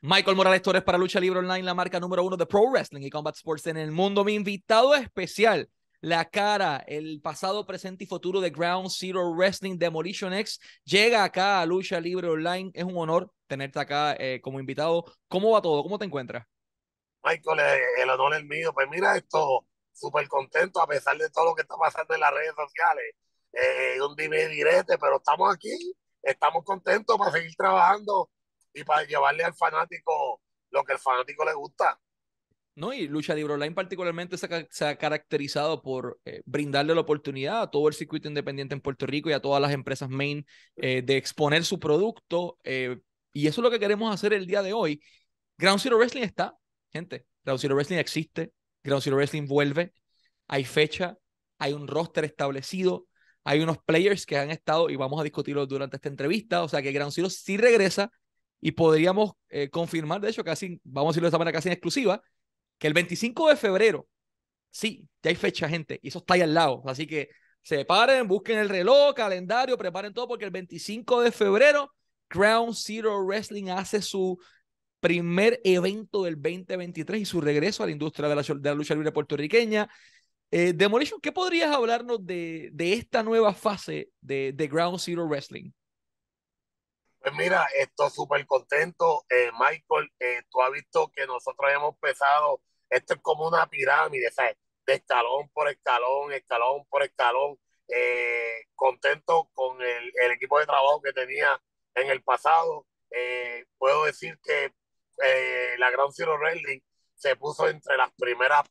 Michael Morales Torres para Lucha Libre Online, la marca número uno de Pro Wrestling y Combat Sports en el mundo. Mi invitado especial, la cara, el pasado, presente y futuro de Ground Zero Wrestling Demolition X, llega acá a Lucha Libre Online. Es un honor tenerte acá eh, como invitado. ¿Cómo va todo? ¿Cómo te encuentras? Michael, eh, el honor es mío. Pues mira, esto súper contento a pesar de todo lo que está pasando en las redes sociales. Eh, un dime direte, pero estamos aquí, estamos contentos para seguir trabajando y para llevarle al fanático lo que el fanático le gusta. No, y Lucha Libre Online particularmente se ha, caracterizado por eh, brindarle la oportunidad a todo el circuito independiente en Puerto Rico y a todas las empresas main eh, de exponer su producto. Eh, y eso es lo que queremos hacer el día de hoy. Ground Zero Wrestling está, gente. Ground Zero Wrestling existe. Ground Zero Wrestling vuelve. Hay fecha, hay un roster establecido, hay unos players que han estado y vamos a discutirlo durante esta entrevista. O sea que Ground Zero sí regresa y podríamos eh, confirmar, de hecho, casi, vamos a decirlo de esta manera casi en exclusiva, que el 25 de febrero, sí, ya hay fecha, gente, y eso está ahí al lado. Así que se paren, busquen el reloj, calendario, preparen todo, porque el 25 de febrero, Crown Zero Wrestling hace su primer evento del 2023 y su regreso a la industria de la, lucha libre puertorriqueña. Eh, Demolition, ¿qué podrías hablarnos de, de esta nueva fase de, de Ground Zero Wrestling? Pues mira, estoy súper contento. Eh, Michael, eh, tú has visto que nosotros hemos empezado, esto es como una pirámide, ¿sabes? De escalón por escalón, escalón por escalón. Eh, contento con el, el, equipo de trabajo que tenía en el pasado. puedo decir que la Gran Zero Wrestling se puso entre las primeras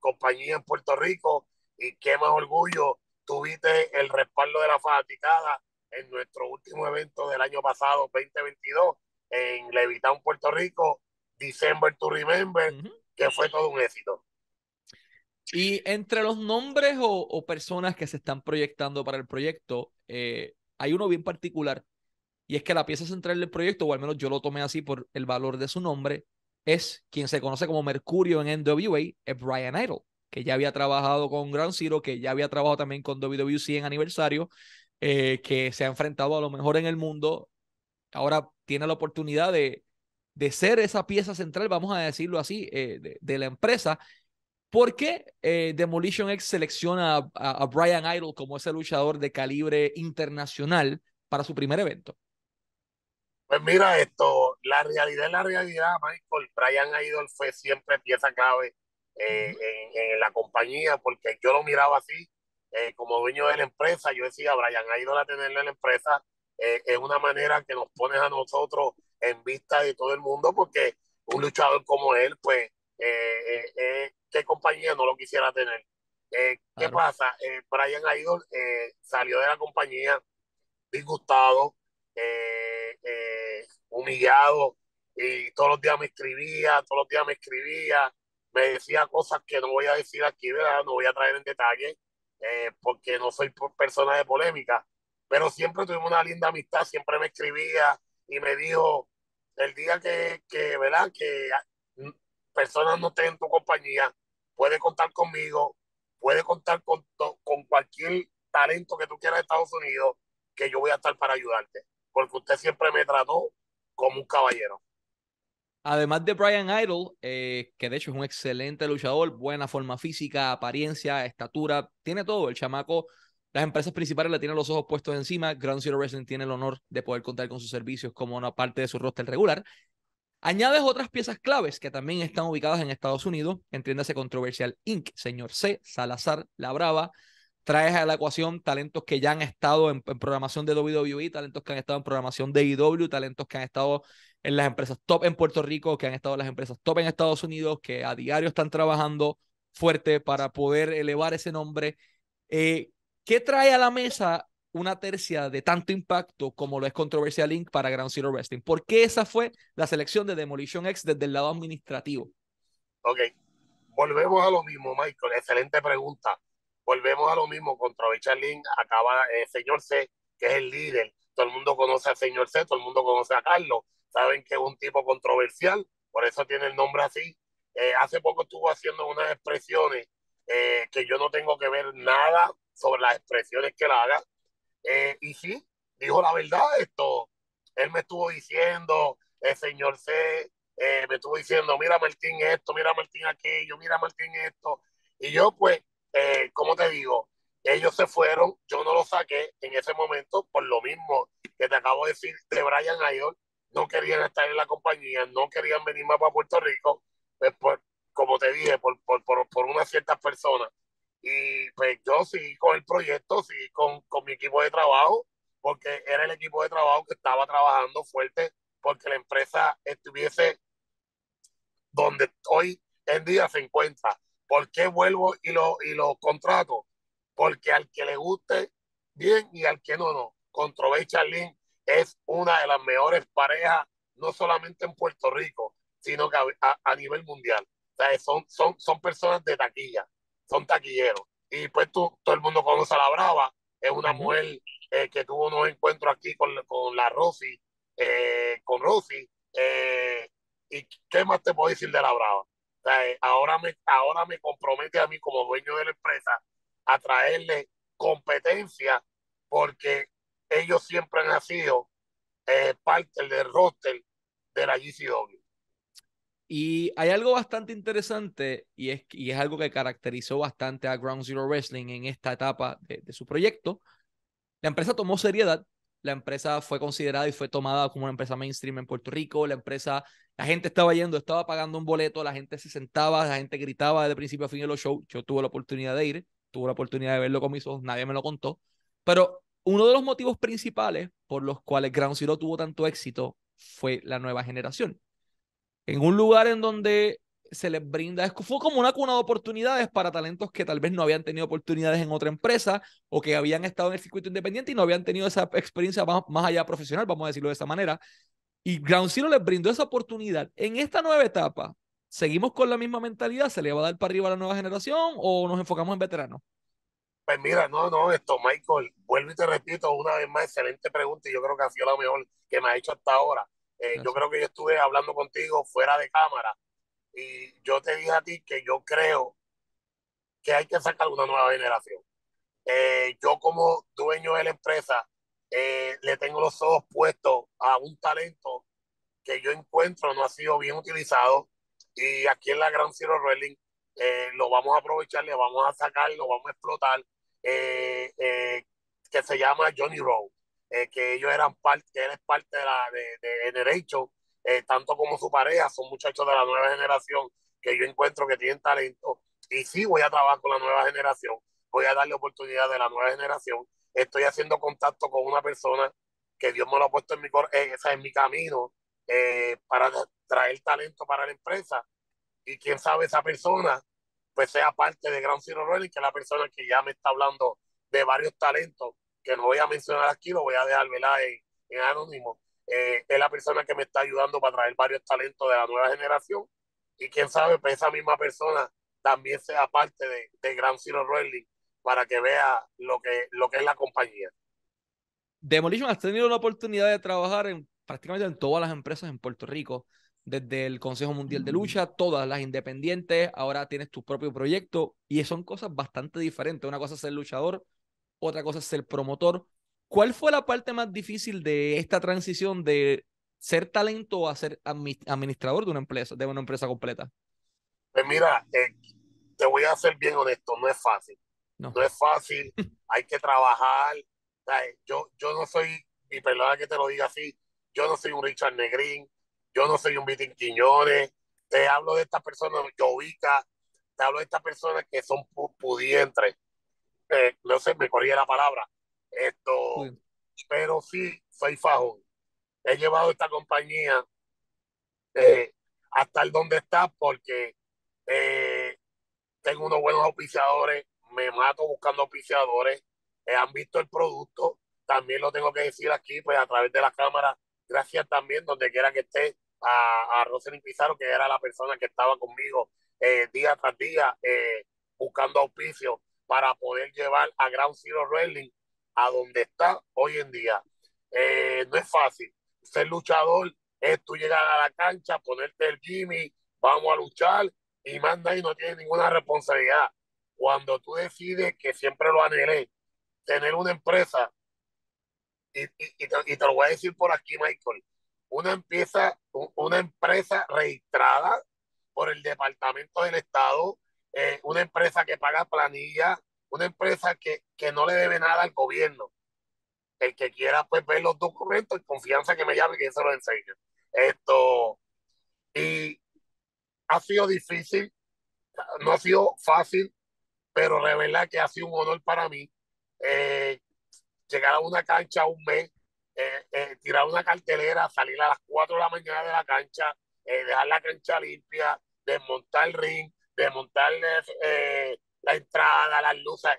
compañías en Puerto Rico y qué más orgullo tuviste el respaldo de la fanaticada en nuestro último evento del año pasado, 2022, en Levitown, Puerto Rico, December to Remember, que fue todo un éxito. Y entre los nombres o, personas que se están proyectando para el proyecto, eh, hay uno bien particular, y es que la pieza central del proyecto, o al menos yo lo tomé así por el valor de su nombre, es quien se conoce como Mercurio en NWA, es Brian Idol, que ya había trabajado con Ground Zero, que ya había trabajado también con WWC en aniversario, eh, que se ha enfrentado a lo mejor en el mundo, ahora tiene la oportunidad de, de ser esa pieza central, vamos a decirlo así, eh, de, la empresa. ¿Por qué eh, Demolition X selecciona a, a, Brian Idol como ese luchador de calibre internacional para su primer evento? Pues mira esto, la realidad es la realidad, Michael. Brian Idol fue siempre pieza clave en, en, la compañía porque yo lo miraba así eh, como dueño de la empresa, yo decía, Brian, ha ido a tenerle en la empresa eh, es una manera que nos pones a nosotros en vista de todo el mundo, porque un luchador como él, pues, eh, ¿qué compañía no lo quisiera tener? ¿Qué pasa? Brian Idol salió de la compañía disgustado, humillado, y todos los días me escribía, todos los días me escribía, me decía cosas que no voy a decir aquí, ¿verdad? No voy a traer en detalle, eh, porque no soy persona de polémica, pero siempre tuvimos una linda amistad, siempre me escribía y me dijo, el día que, que ¿verdad? Que personas no estén en tu compañía, puede contar conmigo, puede contar con, con cualquier talento que tú quieras de Estados Unidos, que yo voy a estar para ayudarte, porque usted siempre me trató como un caballero. Además de Brian Idol, eh, que de hecho es un excelente luchador, buena forma física, apariencia, estatura, tiene todo. El chamaco, las empresas principales le tienen los ojos puestos encima. Ground Zero Wrestling tiene el honor de poder contar con sus servicios como una parte de su roster regular. Añades otras piezas claves que también están ubicadas en Estados Unidos, entiéndase Controversial Inc., Señor C, Salazar, La Brava. Traes a la ecuación talentos que ya han estado en, programación de WWE, talentos que han estado en programación de IW, talentos que han estado en las empresas top en Puerto Rico, que han estado en las empresas top en Estados Unidos, que a diario están trabajando fuerte para poder elevar ese nombre. Eh, ¿Qué trae a la mesa una tercia de tanto impacto como lo es Controversial Inc. para Ground Zero Wrestling? ¿Por qué esa fue la selección de Demolition X desde el lado administrativo? Ok, volvemos a lo mismo, Michael. Excelente pregunta. Volvemos a lo mismo. Controversial Inc. acaba, eh, señor C, que es el líder. Todo el mundo conoce al señor C, todo el mundo conoce a Carlos saben que es un tipo controversial, por eso tiene el nombre así. Eh, hace poco estuvo haciendo unas expresiones eh, que yo no tengo que ver nada sobre las expresiones que él haga. Eh, y sí, dijo la verdad esto. Él me estuvo diciendo, el señor C, eh, me estuvo diciendo, mira Martín esto, mira Martín aquello, mira Martín esto. Y yo pues, eh, como te digo, ellos se fueron, yo no lo saqué en ese momento por lo mismo que te acabo de decir de Brian Idol, no querían estar en la compañía, no querían venir más para Puerto Rico, pues como te dije, por, por, por, por unas ciertas personas. Y pues yo seguí con el proyecto, seguí con, con mi equipo de trabajo, porque era el equipo de trabajo que estaba trabajando fuerte porque la empresa estuviese donde hoy en día se encuentra. ¿Por qué vuelvo y lo, y lo contrato? Porque al que le guste bien y al que no, no. Control Charlene es una de las mejores parejas, no solamente en Puerto Rico, sino que a, a nivel mundial. O sea, son, son, son personas de taquilla, son taquilleros. Y pues tú, todo el mundo conoce a la Brava, es una mujer eh, que tuvo unos encuentros aquí con, con la Rosy, eh, con Rosy. Eh, ¿Y qué más te puedo decir de la Brava? ahora, me, ahora me compromete a mí como dueño de la empresa a traerle competencia porque ellos siempre han sido parte del roster de la GCW. Y hay algo bastante interesante y es, y es algo que caracterizó bastante a Ground Zero Wrestling en esta etapa de, de su proyecto. La empresa tomó seriedad, la empresa fue considerada y fue tomada como una empresa mainstream en Puerto Rico, la empresa, la gente estaba yendo, estaba pagando un boleto, la gente se sentaba, la gente gritaba desde principio a fin de los shows, yo tuve la oportunidad de ir, tuve la oportunidad de verlo con mis ojos, nadie me lo contó, pero uno de los motivos principales por los cuales Ground Zero tuvo tanto éxito fue la nueva generación en un lugar en donde se les brinda, fue como una cuna de oportunidades para talentos que tal vez no habían tenido oportunidades en otra empresa o que habían estado en el circuito independiente y no habían tenido esa experiencia más, más allá profesional, vamos a decirlo de esa manera. Y Ground Zero les brindó esa oportunidad. En esta nueva etapa, ¿seguimos con la misma mentalidad? ¿Se le va a dar para arriba a la nueva generación o nos enfocamos en veteranos? Pues mira, no, no, esto, Michael, vuelvo y te repito una vez más, excelente pregunta y yo creo que ha sido la mejor que me ha hecho hasta ahora. Eh, yo creo que yo estuve hablando contigo fuera de cámara y yo te dije a ti que yo creo que hay que sacar una nueva generación. Eh, yo como dueño de la empresa eh, le tengo los ojos puestos a un talento que yo encuentro no ha sido bien utilizado y aquí en la Gran Ciro Wrestling lo vamos a aprovechar, le vamos a sacar, lo vamos a explotar, que se llama Johnny Rowe. Eh, que ellos eran parte, él es parte de la de, de Generation, eh, tanto como su pareja, son muchachos de la nueva generación que yo encuentro que tienen talento. Y sí voy a trabajar con la nueva generación, voy a darle oportunidad de la nueva generación. Estoy haciendo contacto con una persona que Dios me lo ha puesto en mi, eh, en mi camino para traer talento para la empresa. Y quién sabe, esa persona pues sea parte de Gran Zero Running, que es la persona que ya me está hablando de varios talentos que no voy a mencionar aquí, lo voy a dejar En, en anónimo. Eh, es la persona que me está ayudando para traer varios talentos de la nueva generación. Y quién sabe, pues esa misma persona también sea parte de, de Grand Zero Wrestling para que vea lo que, lo que es la compañía. Demolition, has tenido la oportunidad de trabajar en prácticamente en todas las empresas en Puerto Rico, desde el Consejo Mundial de Lucha, todas las independientes, ahora tienes tu propio proyecto y son cosas bastante diferentes. Una cosa es ser luchador, otra cosa es ser promotor. ¿Cuál fue la parte más difícil de esta transición de ser talento a ser administrador de una empresa, de una empresa completa? Pues mira, eh, te voy a ser bien honesto, no es fácil. No, es fácil, hay que trabajar. Yo, yo no soy, y perdona que te lo diga así, yo no soy un Richard Negrín, yo no soy un Vitín Quiñones, te hablo de estas personas, Jovica, te hablo de estas personas que son pudientes, eh, no sé, me corría la palabra, esto, pero sí, soy fajón. He llevado esta compañía eh, hasta el donde está porque eh, tengo unos buenos auspiciadores, me mato buscando auspiciadores, han visto el producto, también lo tengo que decir aquí, pues a través de la cámara, gracias también donde quiera que esté a, a Pizarro, que era la persona que estaba conmigo día tras día buscando auspicio para poder llevar a Ground Zero Wrestling a donde está hoy en día. Eh, no es fácil. Ser luchador es tú llegar a la cancha, ponerte el Jimmy, vamos a luchar y manda y no tienes ninguna responsabilidad. Cuando tú decides, que siempre lo anhelé, tener una empresa, y, y, te, lo voy a decir por aquí, Michael, una empresa, una empresa registrada por el Departamento del Estado, eh, una empresa que paga planilla, una empresa que, que no le debe nada al gobierno. El que quiera pues ver los documentos, confianza que me llame que se lo enseñe. Esto, y ha sido difícil, no ha sido fácil, pero de verdad que ha sido un honor para mí eh, llegar a una cancha un mes, eh, eh, tirar una cartelera, salir a las 4 de la mañana de la cancha, dejar la cancha limpia, desmontar el ring, desmontar la entrada, las luces.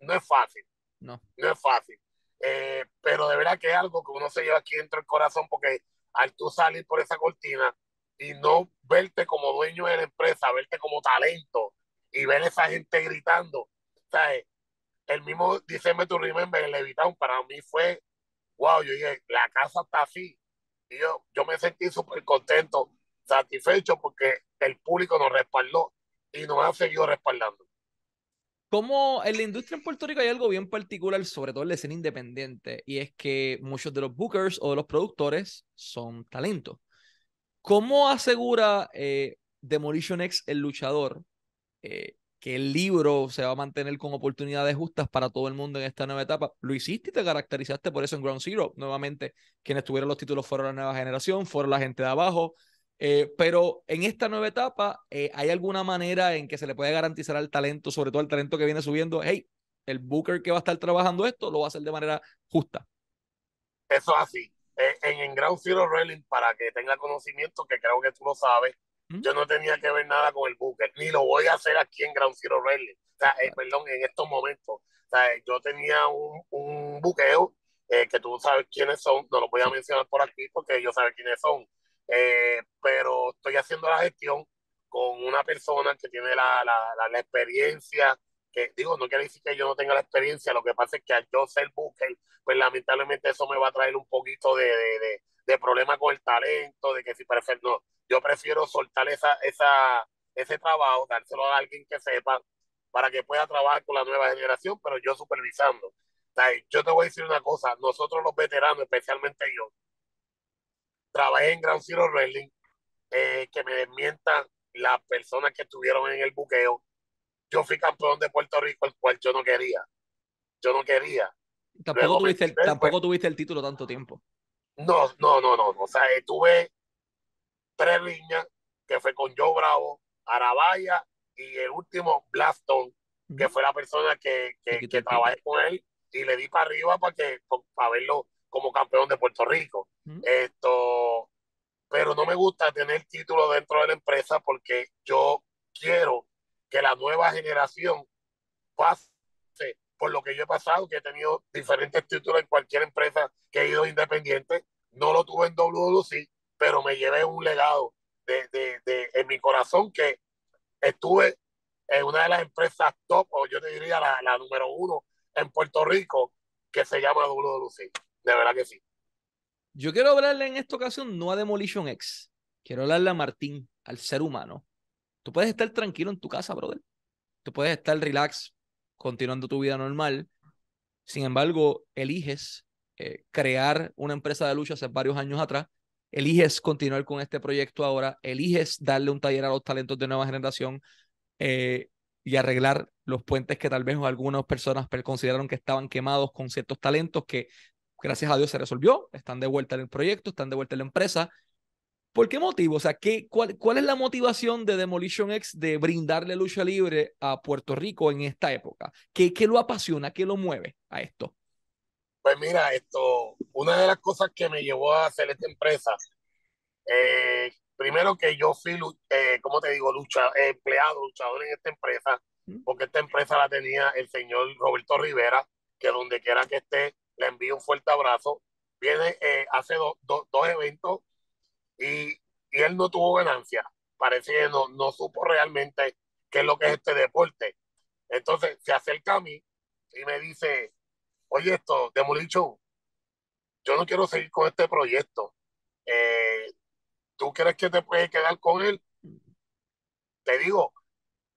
No es fácil. No. No es fácil. pero de verdad que es algo que uno se lleva aquí dentro del corazón porque al tú salir por esa cortina y no verte como dueño de la empresa, verte como talento y ver a esa gente gritando. ¿sabes? El mismo December to Remember, el Levitown, para mí fue, wow, yo dije, la casa está así. Y yo, yo me sentí súper contento, satisfecho porque el público nos respaldó y nos ha seguido respaldando. Como en la industria en Puerto Rico hay algo bien particular, sobre todo en la escena independiente, y es que muchos de los bookers o de los productores son talentos. ¿Cómo asegura eh, Demolition X, el luchador, eh, que el libro se va a mantener con oportunidades justas para todo el mundo en esta nueva etapa. Lo hiciste y te caracterizaste por eso en Ground Zero. Nuevamente, quienes tuvieron los títulos fueron la nueva generación, fueron la gente de abajo. Eh, pero en esta nueva etapa, eh, ¿hay alguna manera en que se le puede garantizar al talento, sobre todo al talento que viene subiendo, hey, el Booker que va a estar trabajando esto lo va a hacer de manera justa? Eso así. Eh, en, en Ground Zero Railing, para que tenga conocimiento, que creo que tú lo sabes, yo no tenía que ver nada con el Booker, ni lo voy a hacer aquí en Ground Zero Rally. O sea, eh, perdón, en estos momentos. O sea, yo tenía un, un buqueo eh, que tú sabes quiénes son, no lo voy a mencionar por aquí porque ellos saben quiénes son. Eh, pero estoy haciendo la gestión con una persona que tiene la, la, la, experiencia, que digo, no quiere decir que yo no tenga la experiencia, lo que pasa es que al yo ser Booker, pues lamentablemente eso me va a traer un poquito de, de, de, de problema con el talento, de que si perfecto, no, yo prefiero soltar esa, esa, ese trabajo, dárselo a alguien que sepa para que pueda trabajar con la nueva generación, pero yo supervisando. yo te voy a decir una cosa, nosotros los veteranos, especialmente yo, trabajé en Gran Zero Wrestling, eh, que me desmientan las personas que estuvieron en el buqueo. Yo fui campeón de Puerto Rico, el cual yo no quería. Yo no quería. Tampoco, tuviste el, tampoco tuviste el título tanto tiempo. No, no, no, no. O sea, tuve tres líneas, que fue con Joe Bravo, Arabaya y el último Blaston, que fue la persona que, que, que trabajé con él y le di para arriba para, que, para verlo como campeón de Puerto Rico. Esto, pero no me gusta tener título dentro de la empresa porque yo quiero que la nueva generación pase por lo que yo he pasado, que he tenido diferentes títulos en cualquier empresa independiente. No lo tuve en WWC, pero me llevé un legado de, de, de, en mi corazón que estuve en una de las empresas top, o yo te diría la, la número uno en Puerto Rico, que se llama WWC. De verdad que sí. Yo quiero hablarle en esta ocasión no a Demolition X, quiero hablarle a Martín, al ser humano. Tú puedes estar tranquilo en tu casa, brother. Tú puedes estar relax, continuando tu vida normal. Sin embargo, eliges eh, crear una empresa de lucha hace varios años atrás eliges continuar con este proyecto ahora, eliges darle un taller a los talentos de nueva generación eh, y arreglar los puentes que tal vez algunas personas consideraron que estaban quemados con ciertos talentos que gracias a Dios se resolvió, están de vuelta en el proyecto, están de vuelta en la empresa. ¿Por qué motivo? O sea, ¿qué, cuál, ¿cuál es la motivación de Demolition X de brindarle lucha libre a Puerto Rico en esta época? ¿Qué, qué lo apasiona? ¿Qué lo mueve a esto? Pues mira, esto, una de las cosas que me llevó a hacer esta empresa, eh, primero que yo fui, eh, como te digo, lucha, empleado, luchador en esta empresa, porque esta empresa la tenía el señor Roberto Rivera, que donde quiera que esté, le envío un fuerte abrazo. Viene, eh, hace dos eventos y, y, él no tuvo ganancia. Parece que no, no supo realmente qué es lo que es este deporte. Entonces se acerca a mí y me dice, oye, esto, Demolition, yo no quiero seguir con este proyecto. Eh, ¿Tú crees que te puedes quedar con él? Te digo,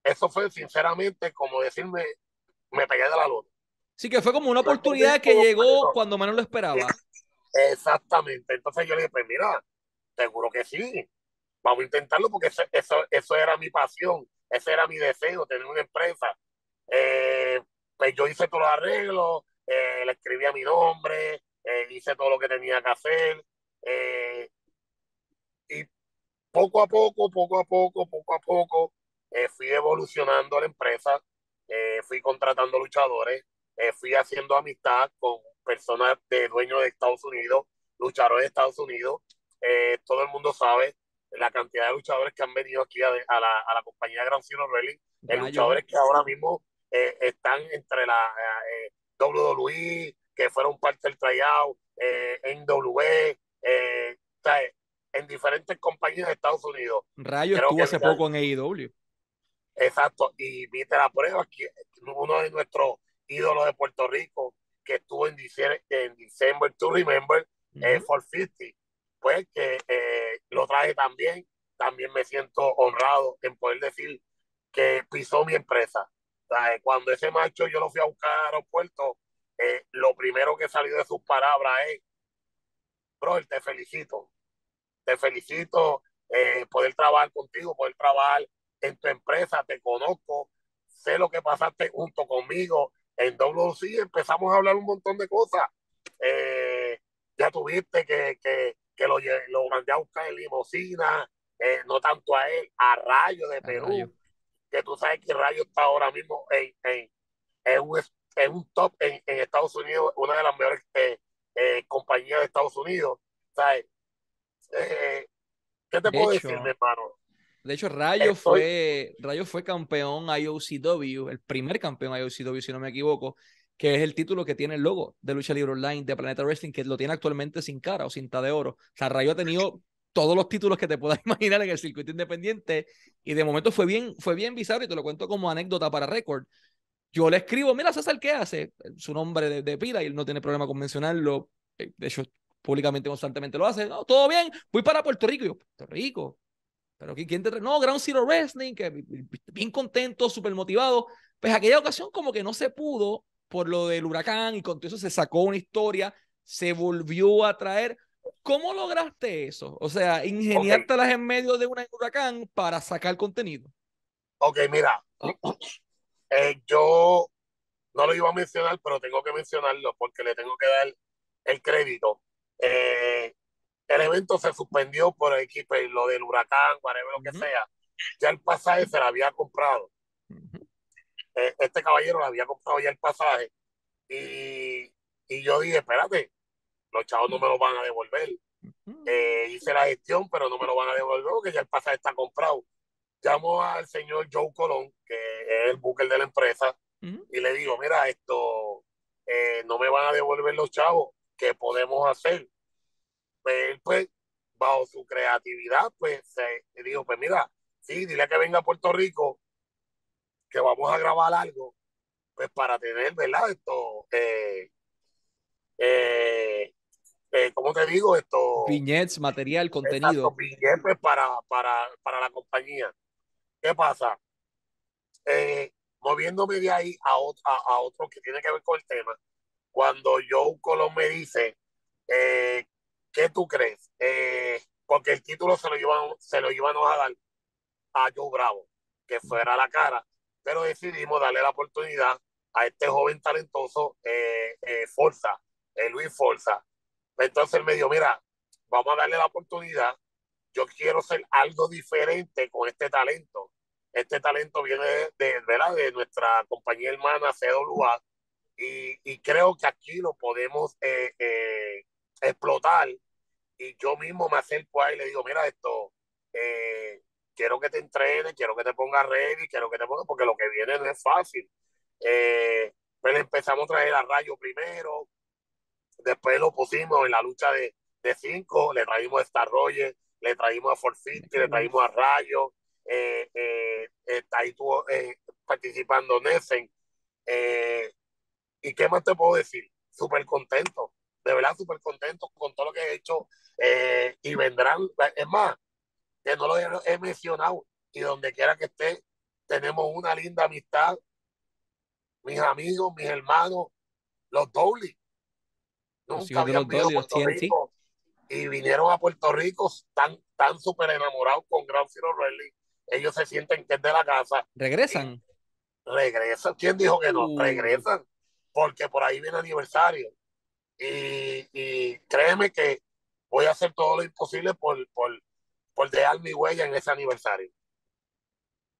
eso fue sinceramente como decirme, me pegué de la luz. Sí, que fue como una oportunidad que llegó cuando menos lo esperaba. Exactamente. Entonces yo le dije, pues mira, Seguro que sí. Vamos a intentarlo porque eso, eso, eso era mi pasión, ese era mi deseo, tener una empresa. Eh, pues yo hice todos los arreglos, eh, le escribí a mi nombre, eh, hice todo lo que tenía que hacer. y poco a poco, poco a poco, poco a poco, fui evolucionando la empresa, fui contratando luchadores, fui haciendo amistad con personas de dueños de Estados Unidos, luchadores de Estados Unidos. todo el mundo sabe la cantidad de luchadores que han venido aquí a, la, a la, compañía Gran Zero Rally, luchadores que ahora mismo eh, están entre la eh, WWE, que fueron parte del tryout, eh, NWE, eh, en diferentes compañías de Estados Unidos. Rayo estuvo hace poco en AEW. Exacto, y viste la prueba, que uno de nuestros ídolos de Puerto Rico, que estuvo en diciembre, en December to Remember, uh for 50, pues que lo traje también. También me siento honrado en poder decir que pisó mi empresa. Cuando ese macho yo lo fui a buscar al aeropuerto, eh, lo primero que salió de sus palabras es, bro, te felicito, te felicito eh, poder trabajar contigo, poder trabajar en tu empresa, te conozco, sé lo que pasaste junto conmigo. En WC, empezamos a hablar un montón de cosas. Eh, ya tuviste que, que, que lo, lo mandé a buscar en limosina, eh, no tanto a él, a Rayo de Perú, que tú sabes que Rayo está ahora mismo en, en, en, un, en un, top en, en, Estados Unidos, una de las mejores eh, eh, compañías de Estados Unidos. ¿sabes? ¿Qué te puedo decir, mi hermano? De hecho, Rayo fue, Rayo fue campeón IOCW, el primer campeón IOCW, si no me equivoco, que es el título que tiene el logo de Lucha Libre Online de Planeta Wrestling, que lo tiene actualmente sin cara o cinta de oro. O sea, Rayo ha tenido todos los títulos que te puedas imaginar en el circuito independiente y de momento fue bien, fue bien bizarro y te lo cuento como anécdota para récord. Yo le escribo, mira César, ¿qué hace? Su nombre de, de, pila y él no tiene problema con mencionarlo. Eh, de hecho, públicamente constantemente lo hace. No, todo bien, voy para Puerto Rico. Y yo, Puerto Rico. Pero ¿quién te No, Ground Zero Wrestling, que bien contento, súper motivado. Pues aquella ocasión como que no se pudo por lo del huracán y con todo eso se sacó una historia, se volvió a traer. ¿Cómo lograste eso? O sea, ingeniártelas en medio de un huracán para sacar contenido. Ok, mira, eh, yo no lo iba a mencionar, pero tengo que mencionarlo porque le tengo que dar el crédito. Eh, el evento se suspendió por el equipo y lo del huracán, whatever, lo que sea. Ya el pasaje se lo había comprado. Eh, este caballero le había comprado ya el pasaje y, y, yo dije, espérate, los chavos no me lo van a devolver. Eh, hice la gestión, pero no me lo van a devolver porque ya el pasaje está comprado. Llamo al señor Joe Colón, que es el booker de la empresa, y le digo, mira, esto eh, no me van a devolver los chavos, ¿qué podemos hacer? Pues, pues bajo su creatividad, pues se dijo, pues mira, sí, dile que venga a Puerto Rico, que vamos a grabar algo, pues para tener, ¿verdad? Esto, eh, eh, eh ¿cómo te digo? Esto. Viñetes, material, contenido. Viñetes para, para, para la compañía. ¿Qué pasa? Eh, moviéndome de ahí a, a, otro que tiene que ver con el tema, cuando Joe Colón me dice, eh, ¿qué tú crees? Eh, porque el título se lo iban, se lo iban a dar a Joe Bravo, que fuera la cara pero decidimos darle la oportunidad a este joven talentoso, eh, Forza, Luis Forza. Entonces él me dijo, mira, vamos a darle la oportunidad, yo quiero hacer algo diferente con este talento. Este talento viene de, ¿verdad? de nuestra compañía hermana CWA y, y creo que aquí lo podemos explotar. Y yo mismo me acerco a él y le digo, mira, esto, quiero que te entrenes, quiero que te pongas ready, quiero que te pongas, porque lo que viene no es fácil. Eh, pues empezamos a traer a Rayo primero, después lo pusimos en la lucha de, de cinco, le traímos a Star Roger, le traímos a Forfiti, le traímos a Rayo, eh, eh, ahí estuvo eh, participando Nessen. Eh, ¿Y qué más te puedo decir? Súper contento, de verdad súper contento con todo lo que he hecho y vendrán, es más, que no lo he, mencionado, y donde quiera que esté, tenemos una linda amistad. Mis amigos, mis hermanos, los Dowley. Nunca habían venido a Puerto Rico. y vinieron a Puerto Rico, están tan súper enamorados con Ground Zero Wrestling. Ellos se sienten que es de la casa. ¿Regresan? Regresan. ¿Quién dijo que no? Uh. Regresan. Porque por ahí viene aniversario. Y, y créeme que voy a hacer todo lo imposible por, por, por dejar mi huella en ese aniversario.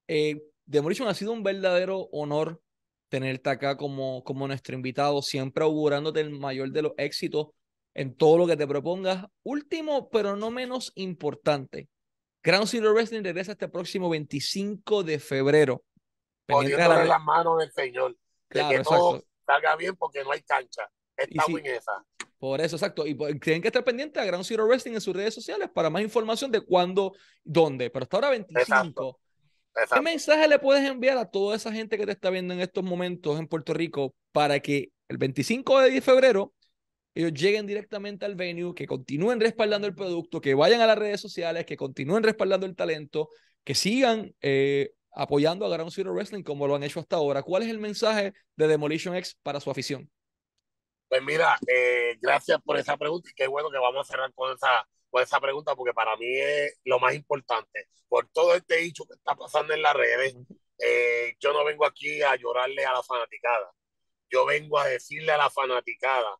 Eh, Demolition ha sido un verdadero honor tenerte acá como, como nuestro invitado, siempre augurándote el mayor de los éxitos en todo lo que te propongas. Último, pero no menos importante. Ground Zero Wrestling regresa este próximo 25 de febrero. A la- Poniéndole las manos del Señor. De Claro, que todo exacto. salga bien porque no hay cancha. Sí. en esa. Por eso, exacto. Y pues, tienen que estar pendientes a Ground Zero Wrestling en sus redes sociales para más información de cuándo, dónde. Pero hasta ahora 25. Exacto. ¿Qué mensaje le puedes enviar a toda esa gente que te está viendo en estos momentos en Puerto Rico para que el 25 de febrero ellos lleguen directamente al venue, que continúen respaldando el producto, que vayan a las redes sociales, que continúen respaldando el talento, que sigan eh, apoyando a Ground Zero Wrestling como lo han hecho hasta ahora? ¿Cuál es el mensaje de Demolition X para su afición? Pues mira, eh, gracias por esa pregunta y qué bueno que vamos a cerrar con esa, con esa pregunta porque para mí es lo más importante. Por todo este hecho que está pasando en las redes, eh, yo no vengo aquí a llorarle a la fanaticada. Yo vengo a decirle a la fanaticada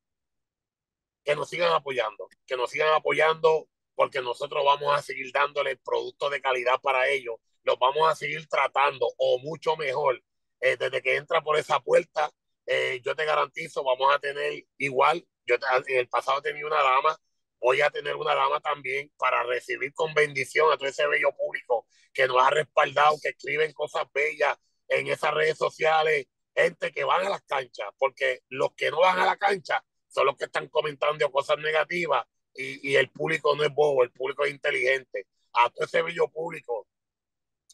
que nos sigan apoyando, que nos sigan apoyando porque nosotros vamos a seguir dándole productos de calidad para ellos, los vamos a seguir tratando o mucho mejor. Eh, desde que entra por esa puerta, eh, yo te garantizo, vamos a tener igual, yo en el pasado tenía una dama, voy a tener una dama también para recibir con bendición a todo ese bello público que nos ha respaldado, que escriben cosas bellas en esas redes sociales, gente que van a las canchas, porque los que no van a la cancha son los que están comentando cosas negativas y, el público no es bobo, el público es inteligente. A todo ese bello público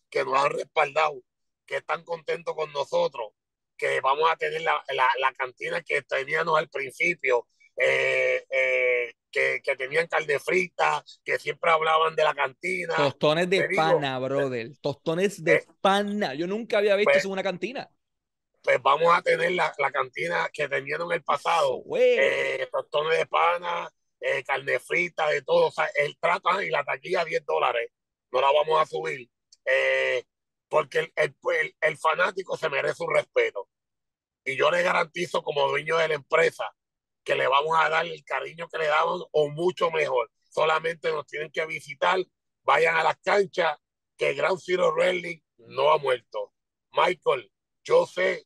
que nos han respaldado, que están contentos con nosotros, que vamos a tener la, la, la cantina que teníamos al principio, eh, eh, que, que, tenían carne frita, que siempre hablaban de la cantina. Tostones de digo, pana, brother. Tostones de eh, pana. Yo nunca había visto pues, eso en una cantina. Pues vamos a tener la, la cantina que tenían en el pasado. Eh, tostones de pana, eh, carne frita, de todo. O sea, el trato ah, y la taquilla 10 dólares. No la vamos a subir. Eh, porque el, el, el, el, fanático se merece un respeto. Y yo le garantizo como dueño de la empresa que le vamos a dar el cariño que le damos o mucho mejor. Solamente nos tienen que visitar, vayan a las canchas, que Ground Zero Wrestling no ha muerto. Michael, yo sé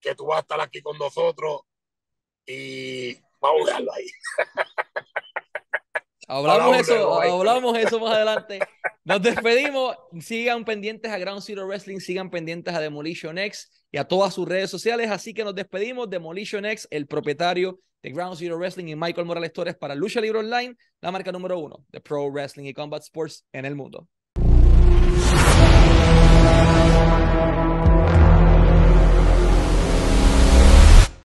que tú vas a estar aquí con nosotros y vamos a dejarlo ahí. Hablamos eso, hablamos eso más adelante. Nos despedimos. Sigan pendientes a Ground Zero Wrestling, sigan pendientes a Demolition X y a todas sus redes sociales. Así que nos despedimos. Demolition X, el propietario de Ground Zero Wrestling y Michael Morales Torres para Lucha Libre Online, la marca número uno de Pro Wrestling y Combat Sports en el mundo.